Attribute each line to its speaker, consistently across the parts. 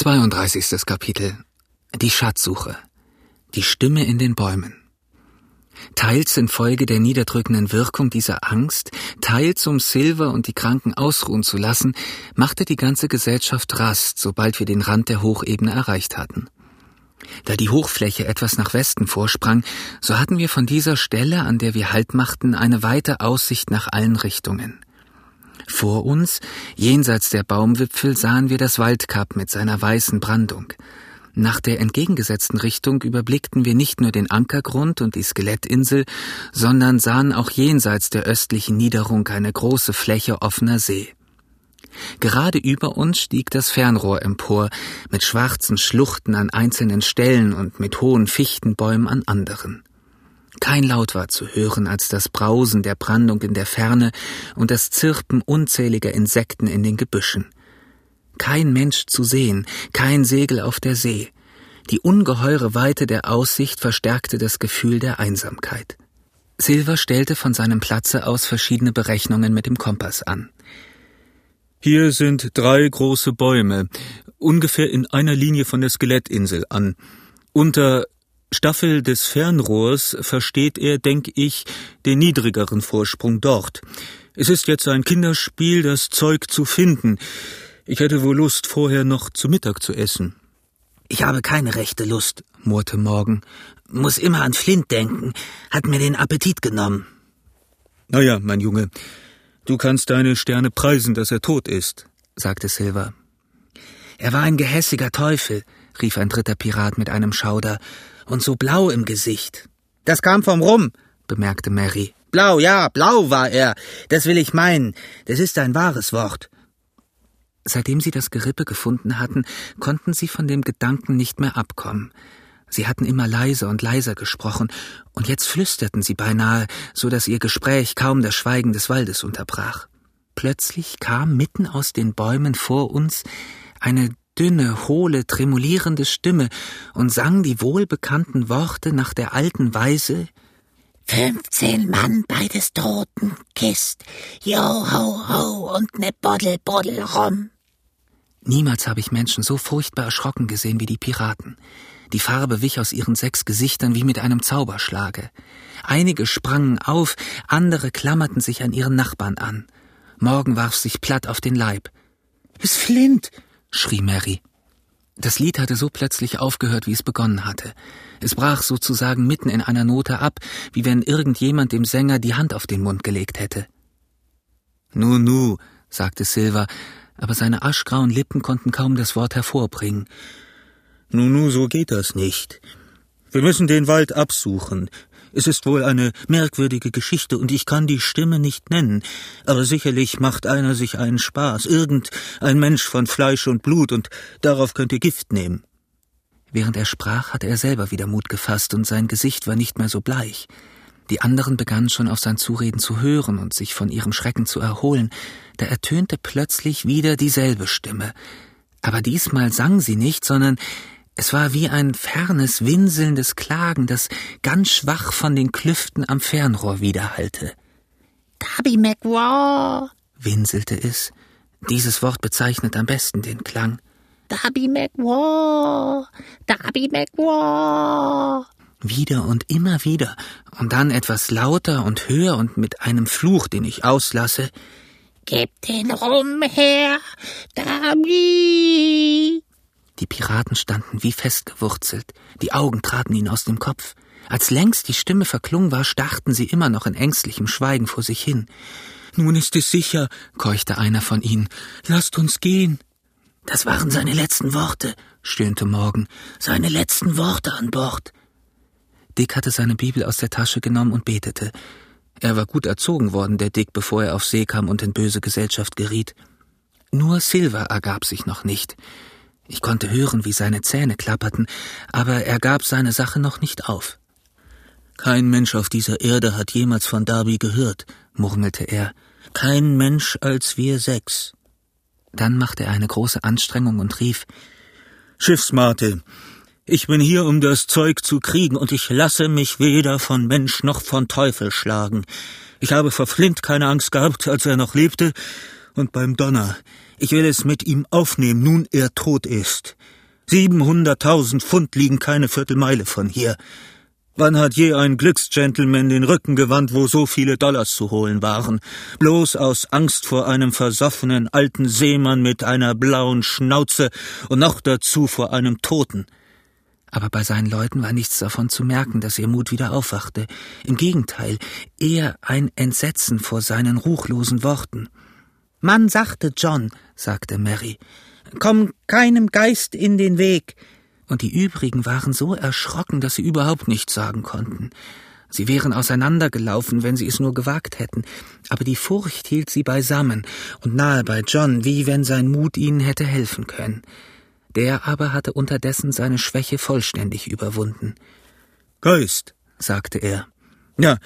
Speaker 1: 32. Kapitel Die Schatzsuche Die Stimme in den Bäumen Teils infolge der niederdrückenden Wirkung dieser Angst, teils um Silver und die Kranken ausruhen zu lassen, machte die ganze Gesellschaft Rast, sobald wir den Rand der Hochebene erreicht hatten. Da die Hochfläche etwas nach Westen vorsprang, so hatten wir von dieser Stelle, an der wir Halt machten, eine weite Aussicht nach allen Richtungen. Vor uns, jenseits der Baumwipfel, sahen wir das Waldkap mit seiner weißen Brandung. Nach der entgegengesetzten Richtung überblickten wir nicht nur den Ankergrund und die Skelettinsel, sondern sahen auch jenseits der östlichen Niederung eine große Fläche offener See. Gerade über uns stieg das Fernrohr empor, mit schwarzen Schluchten an einzelnen Stellen und mit hohen Fichtenbäumen an anderen. Kein Laut war zu hören als das Brausen der Brandung in der Ferne und das Zirpen unzähliger Insekten in den Gebüschen. Kein Mensch zu sehen, kein Segel auf der See. Die ungeheure Weite der Aussicht verstärkte das Gefühl der Einsamkeit. Silver stellte von seinem Platze aus verschiedene Berechnungen mit dem Kompass an.
Speaker 2: Hier sind drei große Bäume, ungefähr in einer Linie von der Skelettinsel an. Unter Staffel des Fernrohrs versteht er, denk ich, den niedrigeren Vorsprung dort. Es ist jetzt ein Kinderspiel, das Zeug zu finden. Ich hätte wohl Lust, vorher noch zu Mittag zu essen.
Speaker 3: Ich habe keine rechte Lust, murrte Morgen. Muss immer an Flint denken. Hat mir den Appetit genommen.
Speaker 2: Na ja, mein Junge. Du kannst deine Sterne preisen, dass er tot ist, sagte Silver.
Speaker 3: Er war ein gehässiger Teufel, rief ein dritter Pirat mit einem Schauder und so blau im Gesicht.
Speaker 4: Das kam vom Rum,
Speaker 3: bemerkte Mary.
Speaker 4: Blau, ja, blau war er. Das will ich meinen. Das ist ein wahres Wort.
Speaker 1: Seitdem sie das Gerippe gefunden hatten, konnten sie von dem Gedanken nicht mehr abkommen. Sie hatten immer leiser und leiser gesprochen, und jetzt flüsterten sie beinahe, so dass ihr Gespräch kaum das Schweigen des Waldes unterbrach. Plötzlich kam mitten aus den Bäumen vor uns eine dünne, hohle, tremulierende Stimme und sang die wohlbekannten Worte nach der alten Weise
Speaker 5: Fünfzehn Mann bei des Toten Kist, yo ho ho und ne Boddel Boddel rum.
Speaker 1: Niemals habe ich Menschen so furchtbar erschrocken gesehen wie die Piraten. Die Farbe wich aus ihren sechs Gesichtern wie mit einem Zauberschlage. Einige sprangen auf, andere klammerten sich an ihren Nachbarn an. Morgen warf sich platt auf den Leib.
Speaker 3: Es Flint,
Speaker 1: schrie Mary. Das Lied hatte so plötzlich aufgehört, wie es begonnen hatte. Es brach sozusagen mitten in einer Note ab, wie wenn irgendjemand dem Sänger die Hand auf den Mund gelegt hätte.
Speaker 2: Nu, nu, sagte Silver, aber seine aschgrauen Lippen konnten kaum das Wort hervorbringen. Nu, nu, so geht das nicht. Wir müssen den Wald absuchen. Es ist wohl eine merkwürdige Geschichte und ich kann die Stimme nicht nennen, aber sicherlich macht einer sich einen Spaß, irgendein Mensch von Fleisch und Blut und darauf könnt ihr Gift nehmen.
Speaker 1: Während er sprach, hatte er selber wieder Mut gefasst und sein Gesicht war nicht mehr so bleich. Die anderen begannen schon auf sein Zureden zu hören und sich von ihrem Schrecken zu erholen, da ertönte plötzlich wieder dieselbe Stimme. Aber diesmal sang sie nicht, sondern es war wie ein fernes, winselndes Klagen, das ganz schwach von den Klüften am Fernrohr widerhallte.
Speaker 5: Darby McWaw,
Speaker 1: winselte es. Dieses Wort bezeichnet am besten den Klang.
Speaker 5: Darby McWaw, Darby McWaw.
Speaker 1: Wieder und immer wieder, und dann etwas lauter und höher und mit einem Fluch, den ich auslasse.
Speaker 5: Gib den Rum her, Darby.
Speaker 1: Die Piraten standen wie festgewurzelt, die Augen traten ihnen aus dem Kopf. Als längst die Stimme verklungen war, starrten sie immer noch in ängstlichem Schweigen vor sich hin.
Speaker 2: Nun ist es sicher, keuchte einer von ihnen. Lasst uns gehen.
Speaker 3: Das waren seine letzten Worte, stöhnte Morgan. Seine letzten Worte an Bord.
Speaker 1: Dick hatte seine Bibel aus der Tasche genommen und betete. Er war gut erzogen worden, der Dick, bevor er auf See kam und in böse Gesellschaft geriet. Nur Silver ergab sich noch nicht. Ich konnte hören, wie seine Zähne klapperten, aber er gab seine Sache noch nicht auf.
Speaker 3: Kein Mensch auf dieser Erde hat jemals von Darby gehört, murmelte er. Kein Mensch als wir sechs.
Speaker 1: Dann machte er eine große Anstrengung und rief
Speaker 2: Schiffsmate, ich bin hier, um das Zeug zu kriegen, und ich lasse mich weder von Mensch noch von Teufel schlagen. Ich habe vor Flint keine Angst gehabt, als er noch lebte, und beim Donner,
Speaker 3: Ich will es mit ihm aufnehmen, nun er tot ist. Siebenhunderttausend Pfund liegen keine Viertelmeile von hier. Wann hat je ein Glücksgentleman den Rücken gewandt, wo so viele Dollars zu holen waren? Bloß aus Angst vor einem versoffenen alten Seemann mit einer blauen Schnauze und noch dazu vor einem Toten.
Speaker 1: Aber bei seinen Leuten war nichts davon zu merken, dass ihr Mut wieder aufwachte. Im Gegenteil, eher ein Entsetzen vor seinen ruchlosen Worten.
Speaker 4: Man sagte John, sagte Mary, komm keinem Geist in den Weg
Speaker 1: und die übrigen waren so erschrocken, dass sie überhaupt nichts sagen konnten. Sie wären auseinandergelaufen, wenn sie es nur gewagt hätten, aber die Furcht hielt sie beisammen und nahe bei John, wie wenn sein Mut ihnen hätte helfen können. Der aber hatte unterdessen seine Schwäche vollständig überwunden.
Speaker 3: Geist, sagte er. Ja,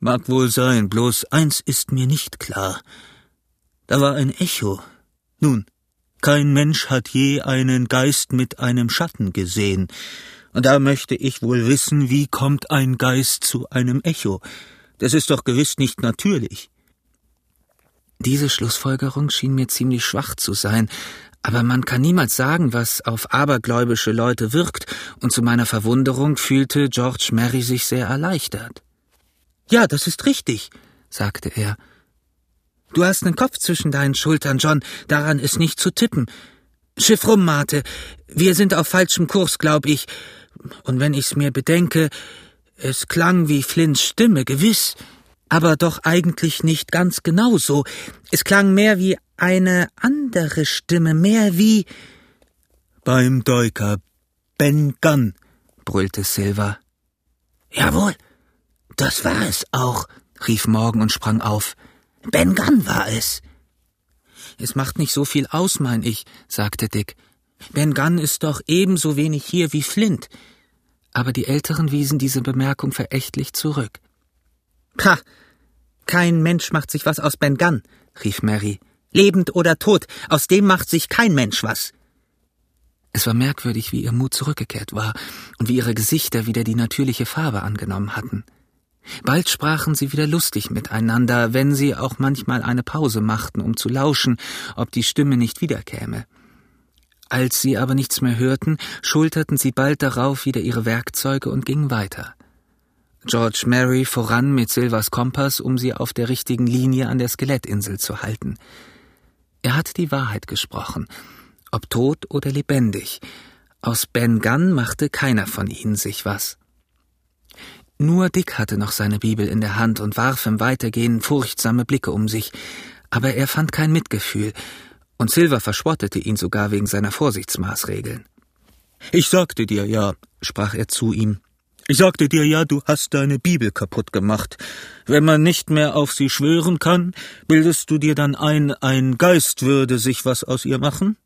Speaker 3: mag wohl sein, bloß eins ist mir nicht klar. Da war ein Echo. Nun, kein Mensch hat je einen Geist mit einem Schatten gesehen. Und da möchte ich wohl wissen, wie kommt ein Geist zu einem Echo? Das ist doch gewiss nicht natürlich.
Speaker 1: Diese Schlussfolgerung schien mir ziemlich schwach zu sein, aber man kann niemals sagen, was auf abergläubische Leute wirkt, und zu meiner Verwunderung fühlte George Mary sich sehr erleichtert.
Speaker 4: Ja, das ist richtig, sagte er, Du hast nen Kopf zwischen deinen Schultern, John, daran ist nicht zu tippen. Schiff rum, Mate. Wir sind auf falschem Kurs, glaub ich. Und wenn ich's mir bedenke, es klang wie Flints Stimme, gewiss, aber doch eigentlich nicht ganz genau so. Es klang mehr wie eine andere Stimme, mehr wie
Speaker 3: Beim Deuker Ben Gunn, brüllte Silver.
Speaker 5: Jawohl, das war es auch,
Speaker 1: rief Morgan und sprang auf.
Speaker 5: Ben Gunn war es.
Speaker 1: Es macht nicht so viel aus, mein ich, sagte Dick. Ben Gunn ist doch ebenso wenig hier wie Flint. Aber die Älteren wiesen diese Bemerkung verächtlich zurück.
Speaker 4: Ha! Kein Mensch macht sich was aus Ben Gunn, rief Mary. Lebend oder tot, aus dem macht sich kein Mensch was.
Speaker 1: Es war merkwürdig, wie ihr Mut zurückgekehrt war und wie ihre Gesichter wieder die natürliche Farbe angenommen hatten. Bald sprachen sie wieder lustig miteinander, wenn sie auch manchmal eine Pause machten, um zu lauschen, ob die Stimme nicht wiederkäme. Als sie aber nichts mehr hörten, schulterten sie bald darauf wieder ihre Werkzeuge und gingen weiter. George Mary voran mit Silvers Kompass, um sie auf der richtigen Linie an der Skelettinsel zu halten. Er hatte die Wahrheit gesprochen, ob tot oder lebendig. Aus Ben Gunn machte keiner von ihnen sich was. Nur Dick hatte noch seine Bibel in der Hand und warf im Weitergehen furchtsame Blicke um sich, aber er fand kein Mitgefühl, und Silver verspottete ihn sogar wegen seiner Vorsichtsmaßregeln.
Speaker 3: Ich sagte dir ja, sprach er zu ihm. Ich sagte dir ja, du hast deine Bibel kaputt gemacht. Wenn man nicht mehr auf sie schwören kann, bildest du dir dann ein, ein Geist würde sich was aus ihr machen?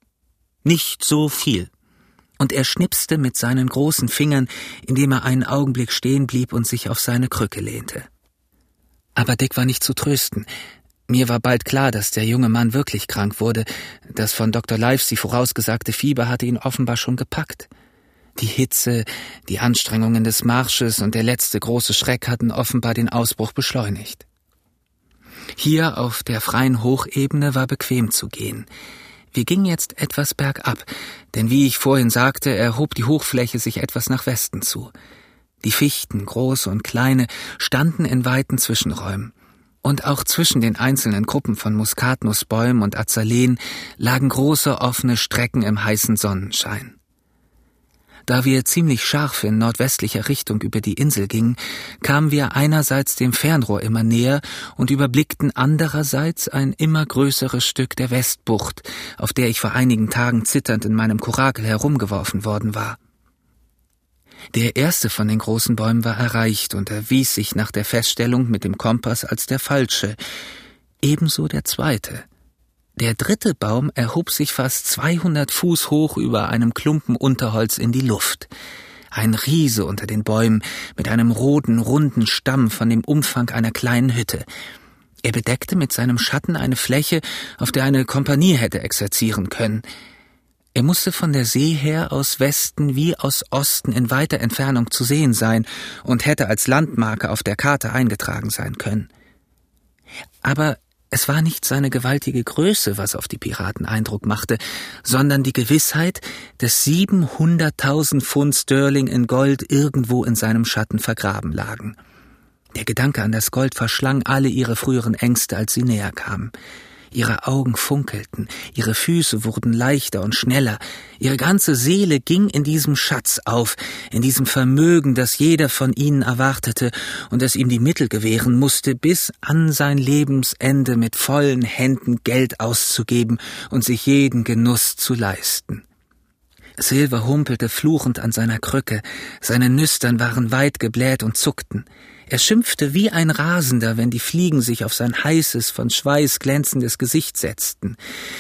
Speaker 3: Nicht so viel
Speaker 1: und er schnipste mit seinen großen Fingern, indem er einen Augenblick stehen blieb und sich auf seine Krücke lehnte. Aber Dick war nicht zu trösten. Mir war bald klar, dass der junge Mann wirklich krank wurde. Das von Dr. Livesey vorausgesagte Fieber hatte ihn offenbar schon gepackt. Die Hitze, die Anstrengungen des Marsches und der letzte große Schreck hatten offenbar den Ausbruch beschleunigt. Hier auf der freien Hochebene war bequem zu gehen. Wir gingen jetzt etwas bergab, denn wie ich vorhin sagte, erhob die Hochfläche sich etwas nach Westen zu. Die Fichten, große und kleine, standen in weiten Zwischenräumen. Und auch zwischen den einzelnen Gruppen von Muskatnussbäumen und Azaleen lagen große offene Strecken im heißen Sonnenschein. Da wir ziemlich scharf in nordwestlicher Richtung über die Insel gingen, kamen wir einerseits dem Fernrohr immer näher und überblickten andererseits ein immer größeres Stück der Westbucht, auf der ich vor einigen Tagen zitternd in meinem Kurakel herumgeworfen worden war. Der erste von den großen Bäumen war erreicht und erwies sich nach der Feststellung mit dem Kompass als der falsche, ebenso der zweite. Der dritte Baum erhob sich fast 200 Fuß hoch über einem Klumpen Unterholz in die Luft. Ein Riese unter den Bäumen mit einem roten, runden Stamm von dem Umfang einer kleinen Hütte. Er bedeckte mit seinem Schatten eine Fläche, auf der eine Kompanie hätte exerzieren können. Er musste von der See her aus Westen wie aus Osten in weiter Entfernung zu sehen sein und hätte als Landmarke auf der Karte eingetragen sein können. Aber Es war nicht seine gewaltige Größe, was auf die Piraten Eindruck machte, sondern die Gewissheit, dass 700.000 Pfund Sterling in Gold irgendwo in seinem Schatten vergraben lagen. Der Gedanke an das Gold verschlang alle ihre früheren Ängste, als sie näher kamen. Ihre Augen funkelten, ihre Füße wurden leichter und schneller, ihre ganze Seele ging in diesem Schatz auf, in diesem Vermögen, das jeder von ihnen erwartete und das ihm die Mittel gewähren musste, bis an sein Lebensende mit vollen Händen Geld auszugeben und sich jeden Genuss zu leisten. Silver humpelte fluchend an seiner Krücke, seine Nüstern waren weit gebläht und zuckten. Er schimpfte wie ein Rasender, wenn die Fliegen sich auf sein heißes, von Schweiß glänzendes Gesicht setzten.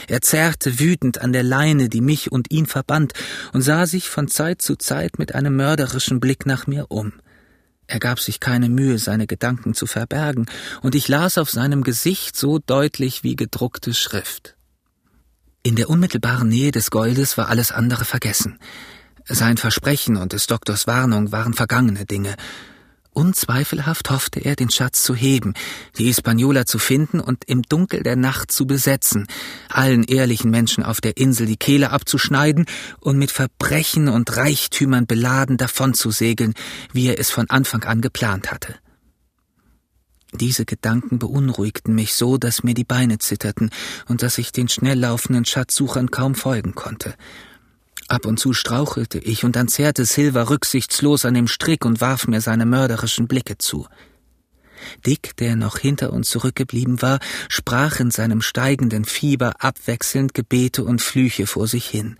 Speaker 1: Er zerrte wütend an der Leine, die mich und ihn verband, und sah sich von Zeit zu Zeit mit einem mörderischen Blick nach mir um. Er gab sich keine Mühe, seine Gedanken zu verbergen, und ich las auf seinem Gesicht so deutlich wie gedruckte Schrift. In der unmittelbaren Nähe des Goldes war alles andere vergessen. Sein Versprechen und des Doktors Warnung waren vergangene Dinge, Unzweifelhaft hoffte er, den Schatz zu heben, die Hispaniola zu finden und im Dunkel der Nacht zu besetzen, allen ehrlichen Menschen auf der Insel die Kehle abzuschneiden und mit Verbrechen und Reichtümern beladen davonzusegeln, wie er es von Anfang an geplant hatte. Diese Gedanken beunruhigten mich so, dass mir die Beine zitterten und dass ich den schnell laufenden Schatzsuchern kaum folgen konnte. Ab und zu strauchelte ich, und dann zerrte Silver rücksichtslos an dem Strick und warf mir seine mörderischen Blicke zu. Dick, der noch hinter uns zurückgeblieben war, sprach in seinem steigenden Fieber abwechselnd Gebete und Flüche vor sich hin.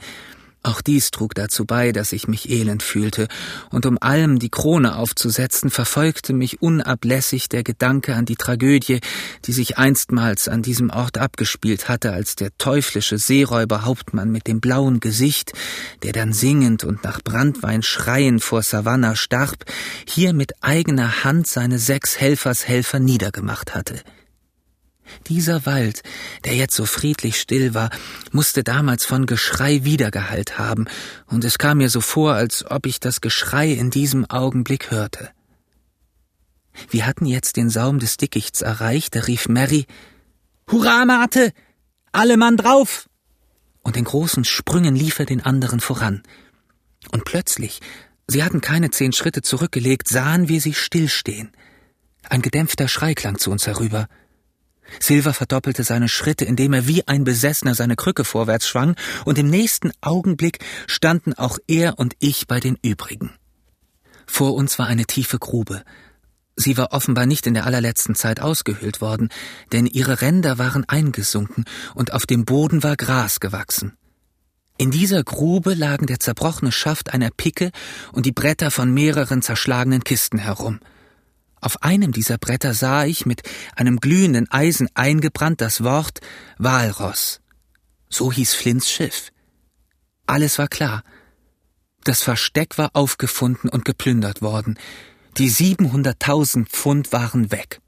Speaker 1: Auch dies trug dazu bei, dass ich mich elend fühlte, und um allem die Krone aufzusetzen, verfolgte mich unablässig der Gedanke an die Tragödie, die sich einstmals an diesem Ort abgespielt hatte, als der teuflische Seeräuberhauptmann mit dem blauen Gesicht, der dann singend und nach Brandwein schreiend vor Savannah starb, hier mit eigener Hand seine sechs Helfershelfer niedergemacht hatte. Dieser Wald, der jetzt so friedlich still war, musste damals von Geschrei wiedergehalt haben, und es kam mir so vor, als ob ich das Geschrei in diesem Augenblick hörte. Wir hatten jetzt den Saum des Dickichts erreicht, da rief Mary Hurra, Mate! Alle Mann drauf! Und in großen Sprüngen lief er den anderen voran. Und plötzlich, sie hatten keine zehn Schritte zurückgelegt, sahen wir sie stillstehen. Ein gedämpfter Schrei klang zu uns herüber. Silver verdoppelte seine Schritte, indem er wie ein Besessener seine Krücke vorwärts schwang, und im nächsten Augenblick standen auch er und ich bei den übrigen. Vor uns war eine tiefe Grube. Sie war offenbar nicht in der allerletzten Zeit ausgehöhlt worden, denn ihre Ränder waren eingesunken und auf dem Boden war Gras gewachsen. In dieser Grube lagen der zerbrochene Schaft einer Picke und die Bretter von mehreren zerschlagenen Kisten herum. Auf einem dieser Bretter sah ich mit einem glühenden Eisen eingebrannt das Wort Walross. So hieß Flints Schiff. Alles war klar. Das Versteck war aufgefunden und geplündert worden. Die 700.000 Pfund waren weg.